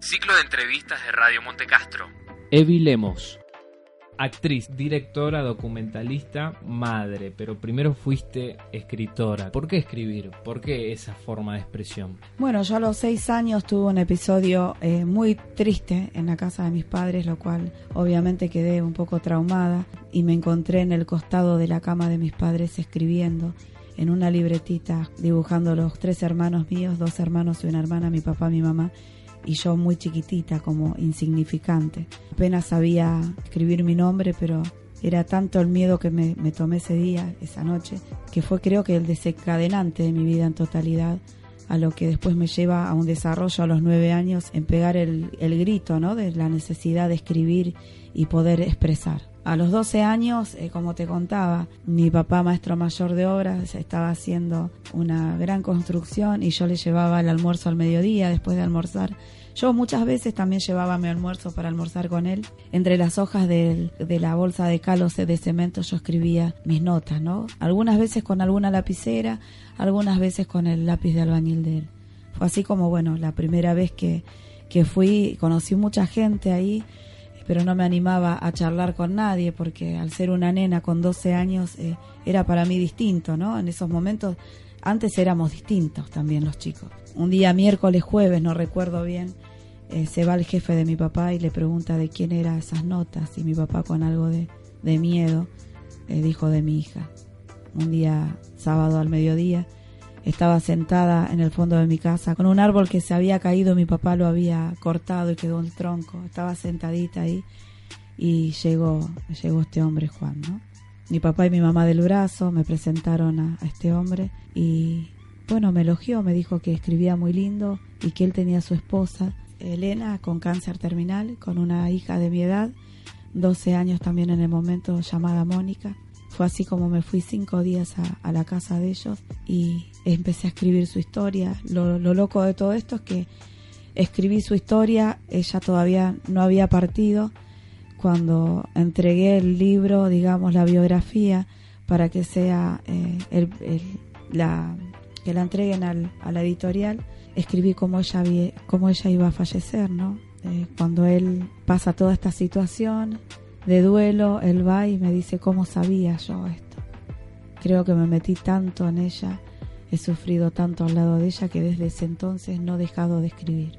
Ciclo de entrevistas de Radio Montecastro. Evi Lemos. Actriz, directora, documentalista, madre, pero primero fuiste escritora. ¿Por qué escribir? ¿Por qué esa forma de expresión? Bueno, yo a los seis años tuve un episodio eh, muy triste en la casa de mis padres, lo cual obviamente quedé un poco traumada y me encontré en el costado de la cama de mis padres escribiendo en una libretita, dibujando los tres hermanos míos, dos hermanos y una hermana, mi papá, mi mamá, y yo muy chiquitita, como insignificante. Apenas sabía escribir mi nombre, pero era tanto el miedo que me, tomé ese día, esa noche, que fue creo que el desencadenante de mi vida en totalidad, a lo que después me lleva a un desarrollo a los nueve años en pegar el, el grito ¿no? de la necesidad de escribir y poder expresar. A los 12 años, eh, como te contaba, mi papá, maestro mayor de obras, estaba haciendo una gran construcción y yo le llevaba el almuerzo al mediodía después de almorzar. Yo muchas veces también llevaba mi almuerzo para almorzar con él. Entre las hojas de, la bolsa de calos de cemento yo escribía mis notas, ¿no? Algunas veces con alguna lapicera, algunas veces con el lápiz de albañil de él. Fue así como, bueno, la primera vez que, que fui, conocí mucha gente ahí pero no me animaba a charlar con nadie porque al ser una nena con 12 años eh, era para mí distinto, ¿no? En esos momentos, antes éramos distintos también los chicos. Un día miércoles, jueves, no recuerdo bien, eh, se va el jefe de mi papá y le pregunta de quién eran esas notas y mi papá con algo de, miedo eh, dijo de mi hija. Un día sábado al mediodía estaba sentada en el fondo de mi casa con un árbol que se había caído, mi papá lo había cortado y quedó el tronco. Estaba sentadita ahí y llegó, llegó este hombre, Juan, ¿no? Mi papá y mi mamá del brazo me presentaron a, a este hombre y bueno, me elogió, me dijo que escribía muy lindo y que él tenía su esposa, Elena, con cáncer terminal, con una hija de mi edad, 12 años también en el momento, llamada Mónica. Fue así como me fui cinco días a, la casa de ellos y empecé a escribir su historia. Lo, loco de todo esto es que escribí su historia, ella todavía no había partido. Cuando entregué el libro, digamos, la biografía, para que sea eh, la, que la entreguen al, a la editorial, escribí cómo ella, cómo ella iba a fallecer, ¿no? Eh, cuando él pasa toda esta situación, de duelo, él va y me dice cómo sabía yo esto. Creo que me metí tanto en ella, he sufrido tanto al lado de ella que desde ese entonces no he dejado de escribir.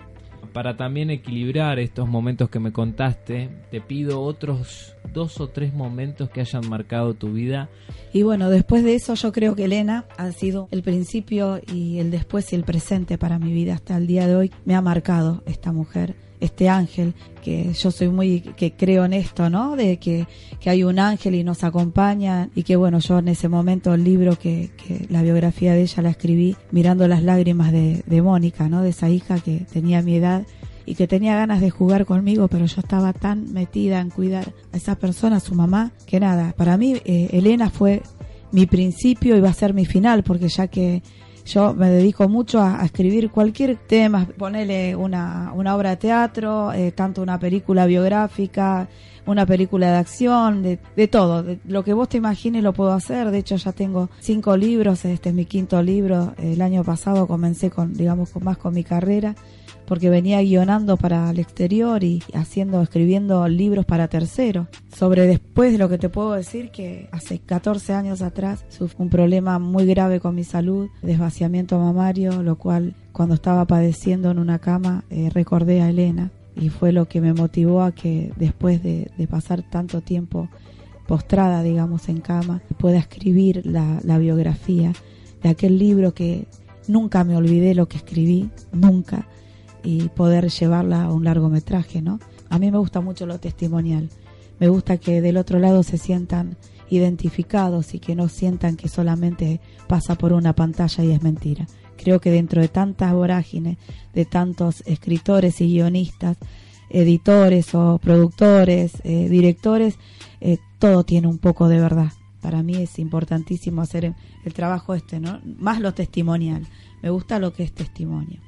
Para también equilibrar estos momentos que me contaste, te pido otros dos o tres momentos que hayan marcado tu vida. Y bueno, después de eso yo creo que Elena ha sido el principio y el después y el presente para mi vida hasta el día de hoy. Me ha marcado esta mujer este ángel, que yo soy muy, que creo en esto, ¿no? De que, hay un ángel y nos acompaña y que bueno, yo en ese momento el libro que, que la biografía de ella la escribí mirando las lágrimas de, de Mónica, ¿no? De esa hija que tenía mi edad y que tenía ganas de jugar conmigo, pero yo estaba tan metida en cuidar a esa persona, a su mamá, que nada, para mí eh, Elena fue mi principio y va a ser mi final, porque ya que yo me dedico mucho a, escribir cualquier tema, ponerle una, una obra de teatro, eh, tanto una película biográfica, una película de acción, de, de todo. De, lo que vos te imagines lo puedo hacer. De hecho, ya tengo cinco libros. Este es mi quinto libro. El año pasado comencé con, digamos, con más con mi carrera porque venía guionando para el exterior y haciendo, escribiendo libros para terceros. Sobre después de lo que te puedo decir que hace 14 años atrás sufrí un problema muy grave con mi salud, desvaciamiento mamario, lo cual cuando estaba padeciendo en una cama eh, recordé a Elena y fue lo que me motivó a que después de, pasar tanto tiempo postrada, digamos, en cama, pueda escribir la, la biografía de aquel libro que nunca me olvidé lo que escribí, nunca y poder llevarla a un largometraje, ¿no? A mí me gusta mucho lo testimonial. Me gusta que del otro lado se sientan identificados y que no sientan que solamente pasa por una pantalla y es mentira. Creo que dentro de tantas vorágines, de tantos escritores y guionistas, editores o productores, eh, directores, eh, todo tiene un poco de verdad. Para mí es importantísimo hacer el trabajo este, ¿no? Más lo testimonial. Me gusta lo que es testimonio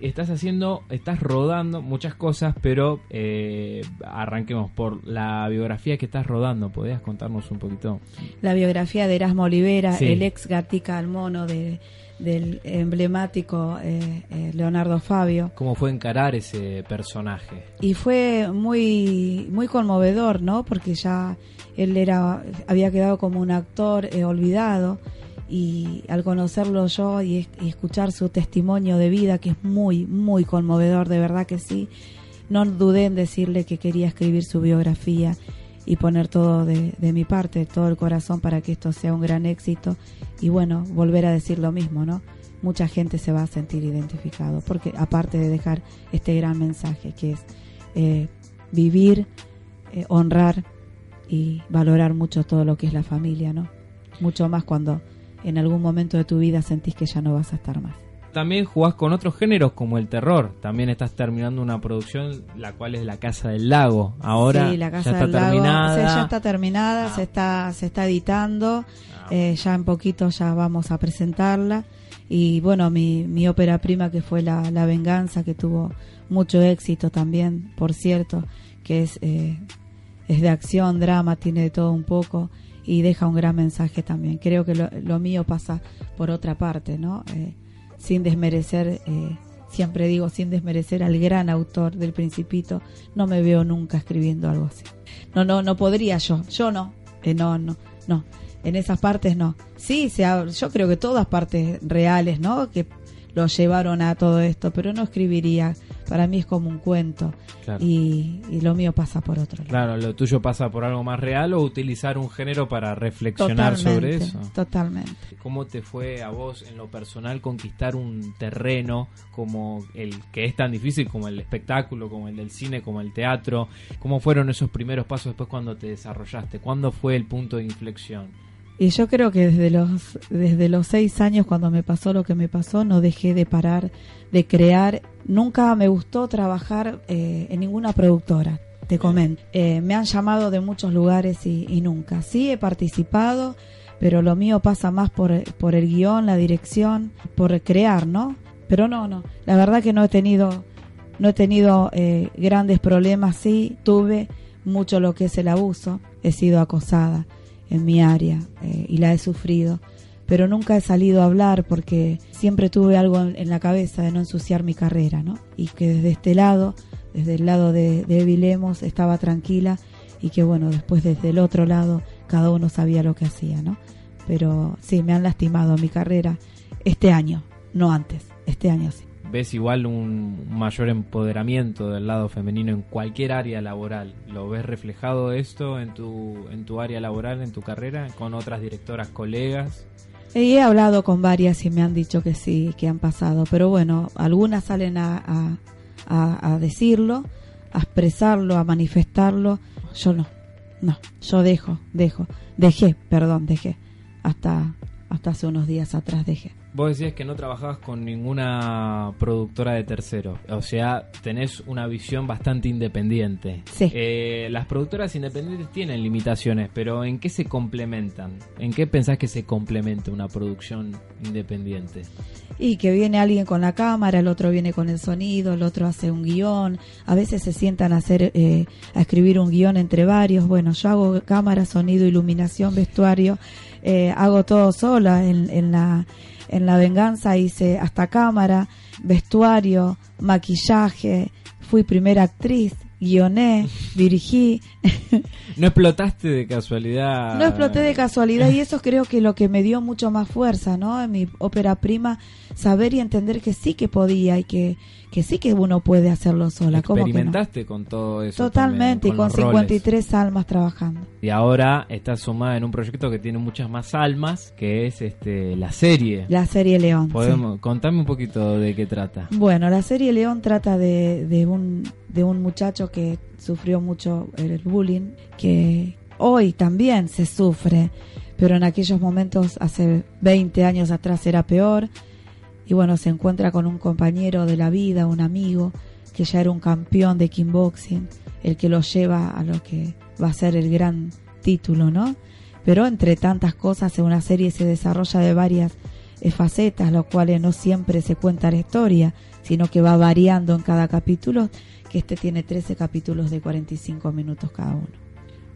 estás haciendo, estás rodando muchas cosas, pero eh, arranquemos por la biografía que estás rodando. ¿Podrías contarnos un poquito? La biografía de Erasmo Olivera, el ex Gatica al Mono de, del emblemático eh, eh, Leonardo Fabio. ¿Cómo fue encarar ese personaje? Y fue muy, muy conmovedor, ¿no? Porque ya él era, había quedado como un actor eh, olvidado y al conocerlo yo y, escuchar su testimonio de vida, que es muy, muy conmovedor, de verdad que sí, no dudé en decirle que quería escribir su biografía y poner todo de, de, mi parte, todo el corazón para que esto sea un gran éxito y bueno, volver a decir lo mismo, ¿no? Mucha gente se va a sentir identificado, porque aparte de dejar este gran mensaje que es eh, vivir, eh, honrar y valorar mucho todo lo que es la familia, ¿no? Mucho más cuando en algún momento de tu vida sentís que ya no vas a estar más también jugás con otros géneros como el terror. También estás terminando una producción, la cual es La Casa del Lago. Ahora sí, la Casa ya del está Lago. ya está terminada, Ah. se está se está editando. Ah, Eh, ya en poquito ya vamos a presentarla. Y bueno, mi, mi ópera prima que fue la, la Venganza, que tuvo mucho éxito también, por cierto, que es, eh, es de acción, drama, tiene de todo un poco y deja un gran mensaje también. Creo que lo, lo mío pasa por otra parte, ¿no? Eh, sin desmerecer, eh, siempre digo, sin desmerecer al gran autor del Principito, no me veo nunca escribiendo algo así. No, no, no podría yo, yo no, eh, no, no, no, en esas partes no. Sí, se yo creo que todas partes reales, ¿no? Que lo llevaron a todo esto, pero no escribiría, para mí es como un cuento claro. y, y lo mío pasa por otro lado. Claro, lo tuyo pasa por algo más real o utilizar un género para reflexionar sobre eso. totalmente. ¿Cómo te fue a vos en lo personal conquistar un terreno como el que es tan difícil como el espectáculo, como el del cine, como el teatro? ¿Cómo fueron esos primeros pasos después cuando te desarrollaste? ¿Cuándo fue el punto de inflexión? Y yo creo que desde los, desde los seis años, cuando me pasó lo que me pasó, no dejé de parar de crear. Nunca me gustó trabajar eh, en ninguna productora, te comento. Eh, me han llamado de muchos lugares y, y nunca. Sí, he participado, pero lo mío pasa más por, por el guion, la dirección, por crear, ¿no? Pero no, no. La verdad que no he tenido, no he tenido eh, grandes problemas. Sí, tuve mucho lo que es el abuso. He sido acosada en mi área eh, y la he sufrido, pero nunca he salido a hablar porque siempre tuve algo en, la cabeza de no ensuciar mi carrera, ¿no? Y que desde este lado, desde el lado de, de Vilemos, estaba tranquila y que bueno, después desde el otro lado cada uno sabía lo que hacía, ¿no? Pero sí, me han lastimado mi carrera este año, no antes, este año sí. ¿Ves igual un mayor empoderamiento del lado femenino en cualquier área laboral? ¿Lo ves reflejado esto en tu, en tu área laboral, en tu carrera, con otras directoras, colegas? He hablado con varias y me han dicho que sí, que han pasado, pero bueno, algunas salen a, a- a decirlo, a expresarlo, a manifestarlo, yo no, no, yo dejo, dejo, dejé, perdón, dejé, hasta, hasta hace unos días atrás dejé. Vos decías que no trabajabas con ninguna productora de tercero, o sea, tenés una visión bastante independiente. Sí. Eh, las productoras independientes tienen limitaciones, pero ¿en qué se complementan? ¿En qué pensás que se complementa una producción independiente? Y que viene alguien con la cámara, el otro viene con el sonido, el otro hace un guion, a veces se sientan a hacer, eh, a escribir un guion entre varios. Bueno, yo hago cámara, sonido, iluminación, vestuario, eh, hago todo sola en, en la en la venganza hice hasta cámara, vestuario, maquillaje, fui primera actriz, guioné, dirigí. ¿No explotaste de casualidad? No exploté de casualidad y eso creo que lo que me dio mucho más fuerza, ¿no? En mi ópera prima, saber y entender que sí que podía y que, que sí que uno puede hacerlo sola. ¿Cómo que no? ¿Experimentaste con todo eso? Totalmente, y también, con los roles? 53 almas trabajando. Y ahora estás sumada en un proyecto que tiene muchas más almas, que es este la serie. La serie León. sí. Podemos, Contame un poquito de qué trata. Bueno, la serie León trata de, de, un, de un muchacho que sufrió mucho el bullying, que hoy también se sufre, pero en aquellos momentos, hace 20 años atrás, era peor. Y bueno, se encuentra con un compañero de la vida, un amigo, que ya era un campeón de kickboxing, el que lo lleva a lo que va a ser el gran título, ¿no? Pero entre tantas cosas, en una serie se desarrolla de varias eh, facetas, lo cuales no siempre se cuenta la historia, sino que va variando en cada capítulo, que este tiene 13 capítulos de 45 minutos cada uno.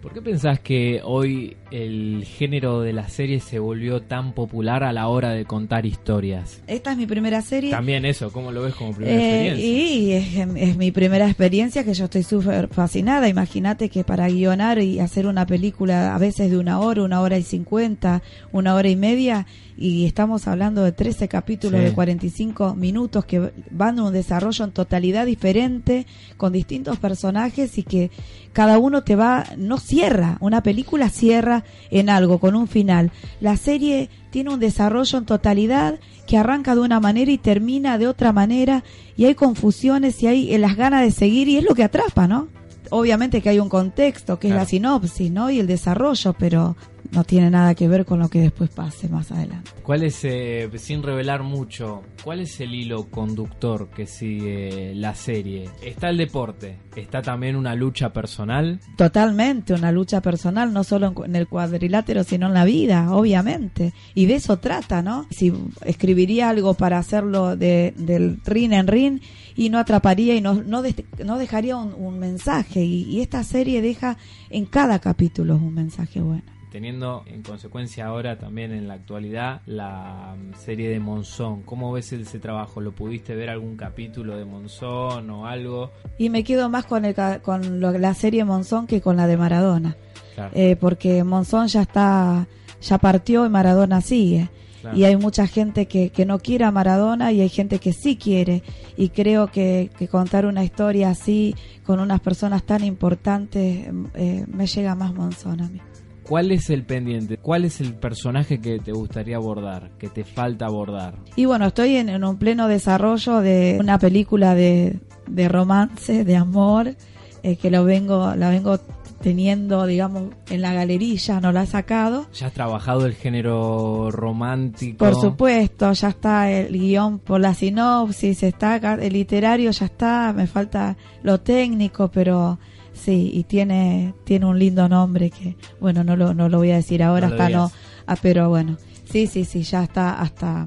¿Por qué pensás que hoy el género de la serie se volvió tan popular a la hora de contar historias? Esta es mi primera serie. También eso, ¿cómo lo ves como primera Eh, experiencia? y es, es mi primera experiencia que yo estoy súper fascinada. Imagínate que para guionar y hacer una película a veces de una hora, una hora y cincuenta, una hora y media, y estamos hablando de 13 capítulos Sí. de 45 minutos que van a un desarrollo en totalidad diferente, con distintos personajes y que cada uno te va, no cierra, una película cierra en algo, con un final. La serie tiene un desarrollo en totalidad que arranca de una manera y termina de otra manera y hay confusiones y hay eh, las ganas de seguir y es lo que atrapa, ¿no? Obviamente que hay un contexto, que es la sinopsis, ¿no? Y el desarrollo, pero no tiene nada que ver con lo que después pase más adelante. ¿Cuál es, eh, sin revelar mucho, cuál es el hilo conductor que sigue la serie? Está el deporte, está también una lucha personal. Totalmente, una lucha personal, no solo en, el cuadrilátero, sino en la vida, obviamente. Y de eso trata, ¿no? Si escribiría algo para hacerlo de, del ring en ring y no atraparía y no, no, dejaría un, un mensaje. Y, y esta serie deja en cada capítulo un mensaje bueno. Teniendo en consecuencia ahora también en la actualidad la mm, serie de Monzón. ¿Cómo ves ese trabajo? ¿Lo pudiste ver algún capítulo de Monzón o algo? Y me quedo más con, el, con lo- la serie Monzón que con la de Maradona. Claro, Eh, porque Monzón ya está, ya partió y Maradona sigue. claro. Y hay mucha gente que, que no quiere a Maradona y hay gente que sí quiere. Y creo que, que contar una historia así con unas personas tan importantes eh, me llega más Monzón a mí. ¿Cuál es el pendiente? ¿Cuál es el personaje que te gustaría abordar? Que te falta abordar. Y bueno, estoy en, en un pleno desarrollo de una película de, de romance, de amor, eh, que lo vengo, la vengo teniendo, digamos, en la galería, no la he sacado. ¿Ya has trabajado el género romántico? Por supuesto, ya está el guion por la sinopsis, está el literario, ya está, me falta lo técnico, pero sí, y tiene tiene un lindo nombre que, bueno, no lo, no lo voy a decir ahora, No hasta no, ah, pero bueno, sí, sí, sí, ya está, hasta,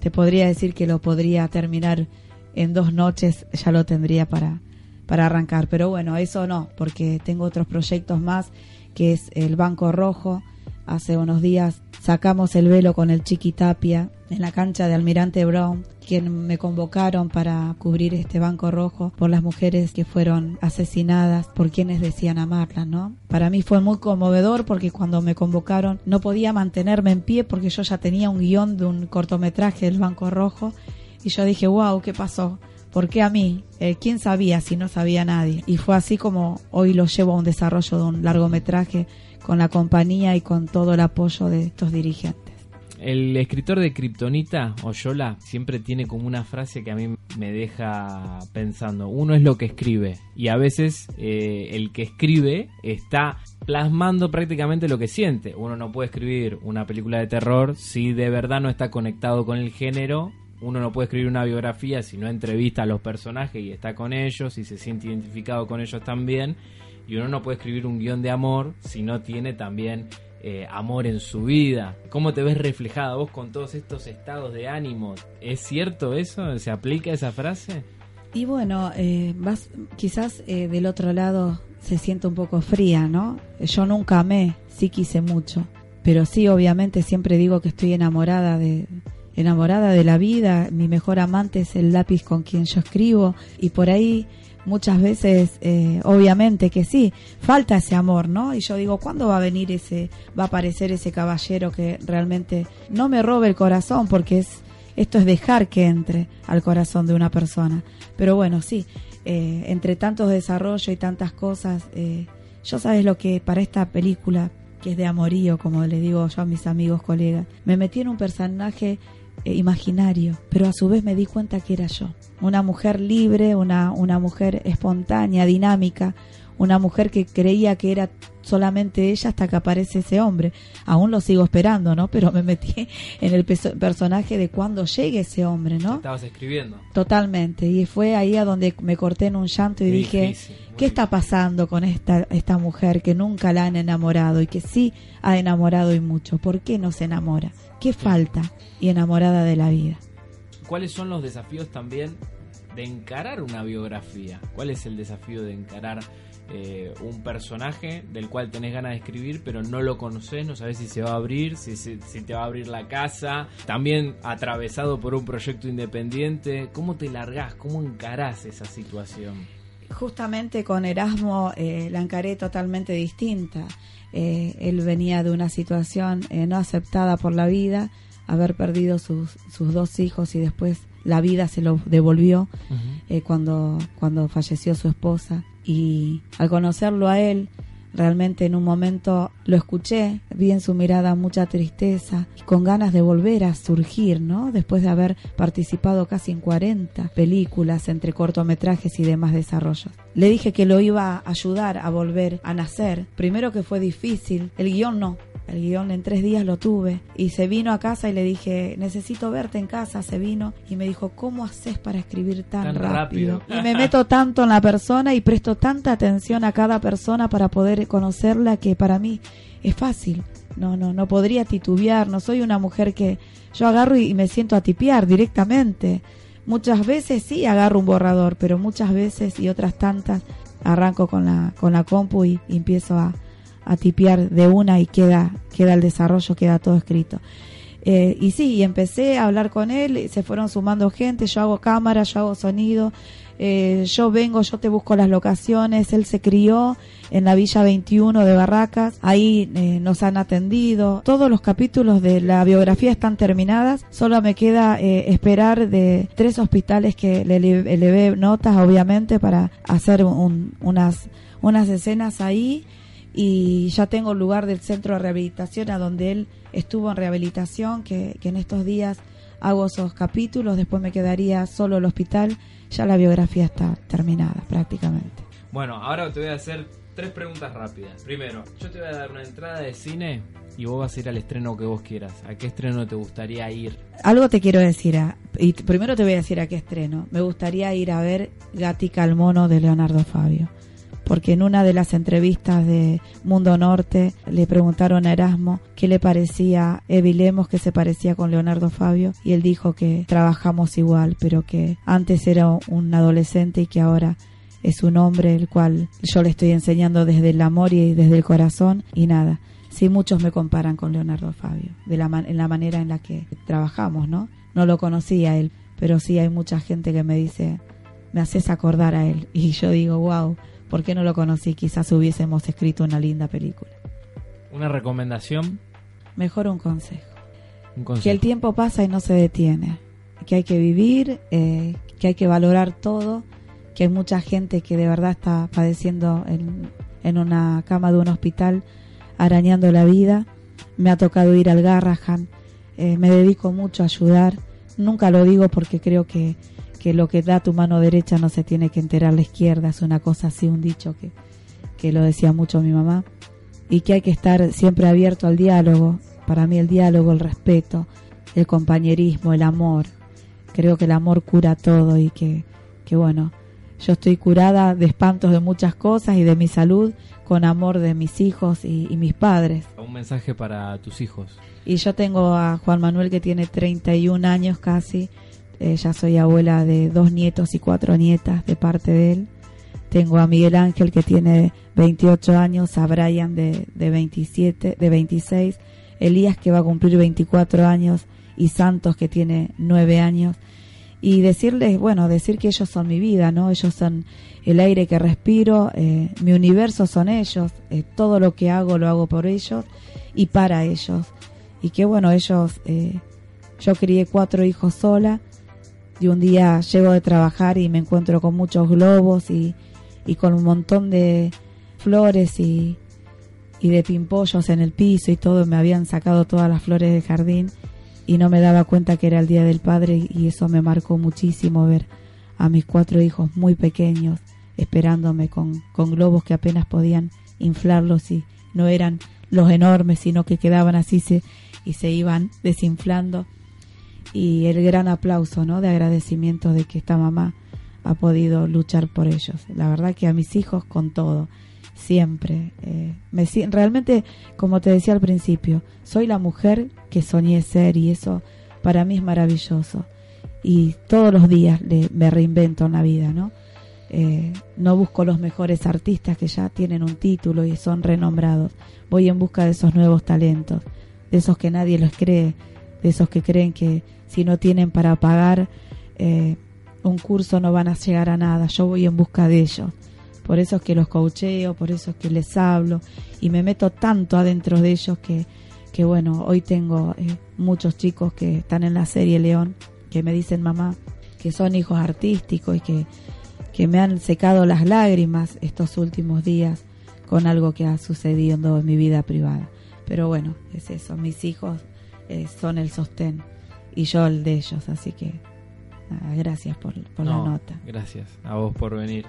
te podría decir que lo podría terminar en dos noches, ya lo tendría para, para arrancar, pero bueno, eso no, porque tengo otros proyectos más, que es el Banco Rojo, hace unos días sacamos el velo con el Chiqui Tapia en la cancha de Almirante Brown, quien me convocaron para cubrir este banco rojo por las mujeres que fueron asesinadas por quienes decían amarlas, ¿no? Para mí fue muy conmovedor porque cuando me convocaron no podía mantenerme en pie porque yo ya tenía un guion de un cortometraje del banco rojo y yo dije, wow, ¿qué pasó? ¿Por qué a mí? Eh, ¿Quién sabía si no sabía nadie? Y fue así como hoy lo llevo a un desarrollo de un largometraje con la compañía y con todo el apoyo de estos dirigentes. El escritor de Kryptonita, Oyola, siempre tiene como una frase que a mí me deja pensando. Uno es lo que escribe y a veces eh, el que escribe está plasmando prácticamente lo que siente. Uno no puede escribir una película de terror si de verdad no está conectado con el género. Uno no puede escribir una biografía si no entrevista a los personajes y está con ellos y se siente identificado con ellos también. Y uno no puede escribir un guion de amor si no tiene también eh, amor en su vida. ¿Cómo te ves reflejada vos con todos estos estados de ánimo? ¿Es cierto eso? ¿Se aplica esa frase? Y bueno, eh, vas, quizás eh, del otro lado se siente un poco fría, ¿no? Yo nunca amé, sí quise mucho, pero sí, obviamente siempre digo que estoy enamorada de enamorada de la vida. Mi mejor amante es el lápiz con quien yo escribo y por ahí muchas veces, eh, obviamente que sí, falta ese amor, ¿no? Y yo digo, ¿cuándo va a venir ese, va a aparecer ese caballero que realmente no me robe el corazón? Porque es, esto es dejar que entre al corazón de una persona. Pero bueno, sí, eh, entre tantos desarrollos y tantas cosas, eh, yo sabes lo que para esta película, que es de amorío, como le digo yo a mis amigos, colegas, me metí en un personaje imaginario, pero a su vez me di cuenta que era yo. Una mujer libre, una, una mujer espontánea, dinámica, una mujer que creía que era solamente ella hasta que aparece ese hombre. Aún lo sigo esperando, ¿no? Pero me metí en el personaje de cuando llegue ese hombre, ¿no? Estabas escribiendo. Totalmente. Y fue ahí a donde me corté en un llanto y Muy dije, difícil, muy ¿qué está pasando con esta, esta mujer que nunca la han enamorado y que sí ha enamorado y mucho? ¿Por qué no se enamora? ¿Qué falta? Y enamorada de la vida. ¿Cuáles son los desafíos también de encarar una biografía? ¿Cuál es el desafío de encarar eh, un personaje del cual tenés ganas de escribir, pero no lo conoces, no sabes si se va a abrir, si, si, te va a abrir la casa, también atravesado por un proyecto independiente, ¿cómo te largás? ¿Cómo encarás esa situación? Justamente con Erasmo eh, la encaré totalmente distinta. Eh, él venía de una situación no aceptada por la vida, haber perdido sus, sus dos hijos y después la vida se lo devolvió cuando, cuando falleció su esposa y al conocerlo a él, realmente en un momento lo escuché, vi en su mirada mucha tristeza y con ganas de volver a surgir, ¿no? Después de haber participado casi en 40 películas entre cortometrajes y demás desarrollos. Le dije que lo iba a ayudar a volver a nacer. Primero que fue difícil, el guion no, el guion en tres días lo tuve y se vino a casa y le dije, necesito verte en casa. Se vino y me dijo, ¿cómo haces para escribir tan, rápido? Y me meto tanto en la persona y presto tanta atención a cada persona para poder conocerla que para mí es fácil. No, no, no podría titubear. No soy una mujer que yo agarro y me siento a tipear directamente. Muchas veces sí agarro un borrador, pero muchas veces y otras tantas arranco con la, con la compu y empiezo a, a tipear de una y queda, queda el desarrollo, queda todo escrito. Eh, y sí, y empecé a hablar con él, se fueron sumando gente, yo hago cámara, yo hago sonido, eh, yo vengo, yo te busco las locaciones, él se crió en la Villa 21 de Barracas, ahí eh, nos han atendido, todos los capítulos de la biografía están terminadas, solo me queda esperar de tres hospitales que le elevé notas, obviamente, para hacer unas, unas escenas ahí y ya tengo el lugar del centro de rehabilitación a donde él estuvo en rehabilitación, que, en estos días hago esos capítulos, después me quedaría solo el hospital, ya la biografía está terminada prácticamente. Bueno, ahora te voy a hacer tres preguntas rápidas. Primero, yo te voy a dar una entrada de cine y vos vas a ir al estreno que vos quieras. ¿A qué estreno te gustaría ir? Algo te quiero decir. y primero te voy a decir a qué estreno. Me gustaría ir a ver Gatica al mono de Leonardo Fabio porque en una de las entrevistas de Mundo Norte le preguntaron a Erasmo qué le parecía Evi Lemos, que se parecía con Leonardo Fabio, y él dijo que trabajamos igual, pero que antes era un adolescente y que ahora es un hombre el cual yo le estoy enseñando desde el amor y desde el corazón y nada. Sí, muchos me comparan con Leonardo Fabio, de la en la manera en la que trabajamos, ¿no? No lo conocía él, pero sí hay mucha gente que me dice, me haces acordar a él. Y yo digo, wow, ¿Por qué no lo conocí? Quizás hubiésemos escrito una linda película. ¿Una recomendación? Mejor un consejo. Que el tiempo pasa y no se detiene. Que hay que vivir, eh, que hay que valorar todo, que hay mucha gente que de verdad está padeciendo en, en una cama de un hospital, arañando la vida. Me ha tocado ir al Garrahan, eh, me dedico mucho a ayudar. Nunca lo digo porque creo que que lo que da tu mano derecha no se tiene que enterar la izquierda, es una cosa así, un dicho que, que lo decía mucho mi mamá, y que hay que estar siempre abierto al diálogo, para mí el diálogo, el respeto, el compañerismo, el amor, creo que el amor cura todo y que, que bueno, yo estoy curada de espantos de muchas cosas y de mi salud con amor de mis hijos y, y mis padres. Un mensaje para tus hijos. Y yo tengo a Juan Manuel que tiene 31 años casi, eh, ya soy abuela de dos nietos y cuatro nietas de parte de él. Tengo a Miguel Ángel que tiene 28 años, a Brian de, de 27, de 26, Elías que va a cumplir 24 años y Santos que tiene 9 años. Y decirles, bueno, decir que ellos son mi vida, ¿no? Ellos son el aire que respiro, eh, mi universo son ellos, eh, todo lo que hago lo hago por ellos y para ellos. Y que bueno, ellos, yo crié cuatro hijos sola y un día llego de trabajar y me encuentro con muchos globos y, con un montón de flores y, y de pimpollos en el piso y todo, me habían sacado todas las flores del jardín y no me daba cuenta que era el Día del Padre y eso me marcó muchísimo ver a mis cuatro hijos muy pequeños esperándome con, con globos que apenas podían inflarlos y no eran los enormes, sino que quedaban así se, y se iban desinflando y el gran aplauso ¿no? de agradecimiento de que esta mamá ha podido luchar por ellos. La verdad que a mis hijos con todo, siempre. Eh, me, realmente, como te decía al principio, soy la mujer que soñé ser y eso para mí es maravilloso. y todos los días me reinvento en la vida, ¿no? Eh, no busco los mejores artistas que ya tienen un título y son renombrados. Voy en busca de esos nuevos talentos, de esos que nadie los cree, de esos que creen que si no tienen para pagar eh, un curso no van a llegar a nada. Yo voy en busca de ellos. Por eso es que los coacheo, por eso es que les hablo y me meto tanto adentro de ellos que, que bueno, hoy tengo eh, muchos chicos que están en la serie León que me dicen mamá que son hijos artísticos y que, que me han secado las lágrimas estos últimos días con algo que ha sucedido en mi vida privada. Pero bueno, es eso, mis hijos eh, son el sostén y yo el de ellos, así que gracias por, la nota. Gracias a vos por venir.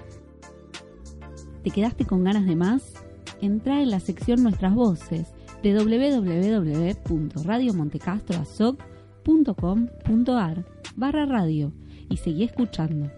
¿Te quedaste con ganas de más? Entra en la sección Nuestras Voces de www.radiomontecastroazoc.com.ar barra radio y seguí escuchando.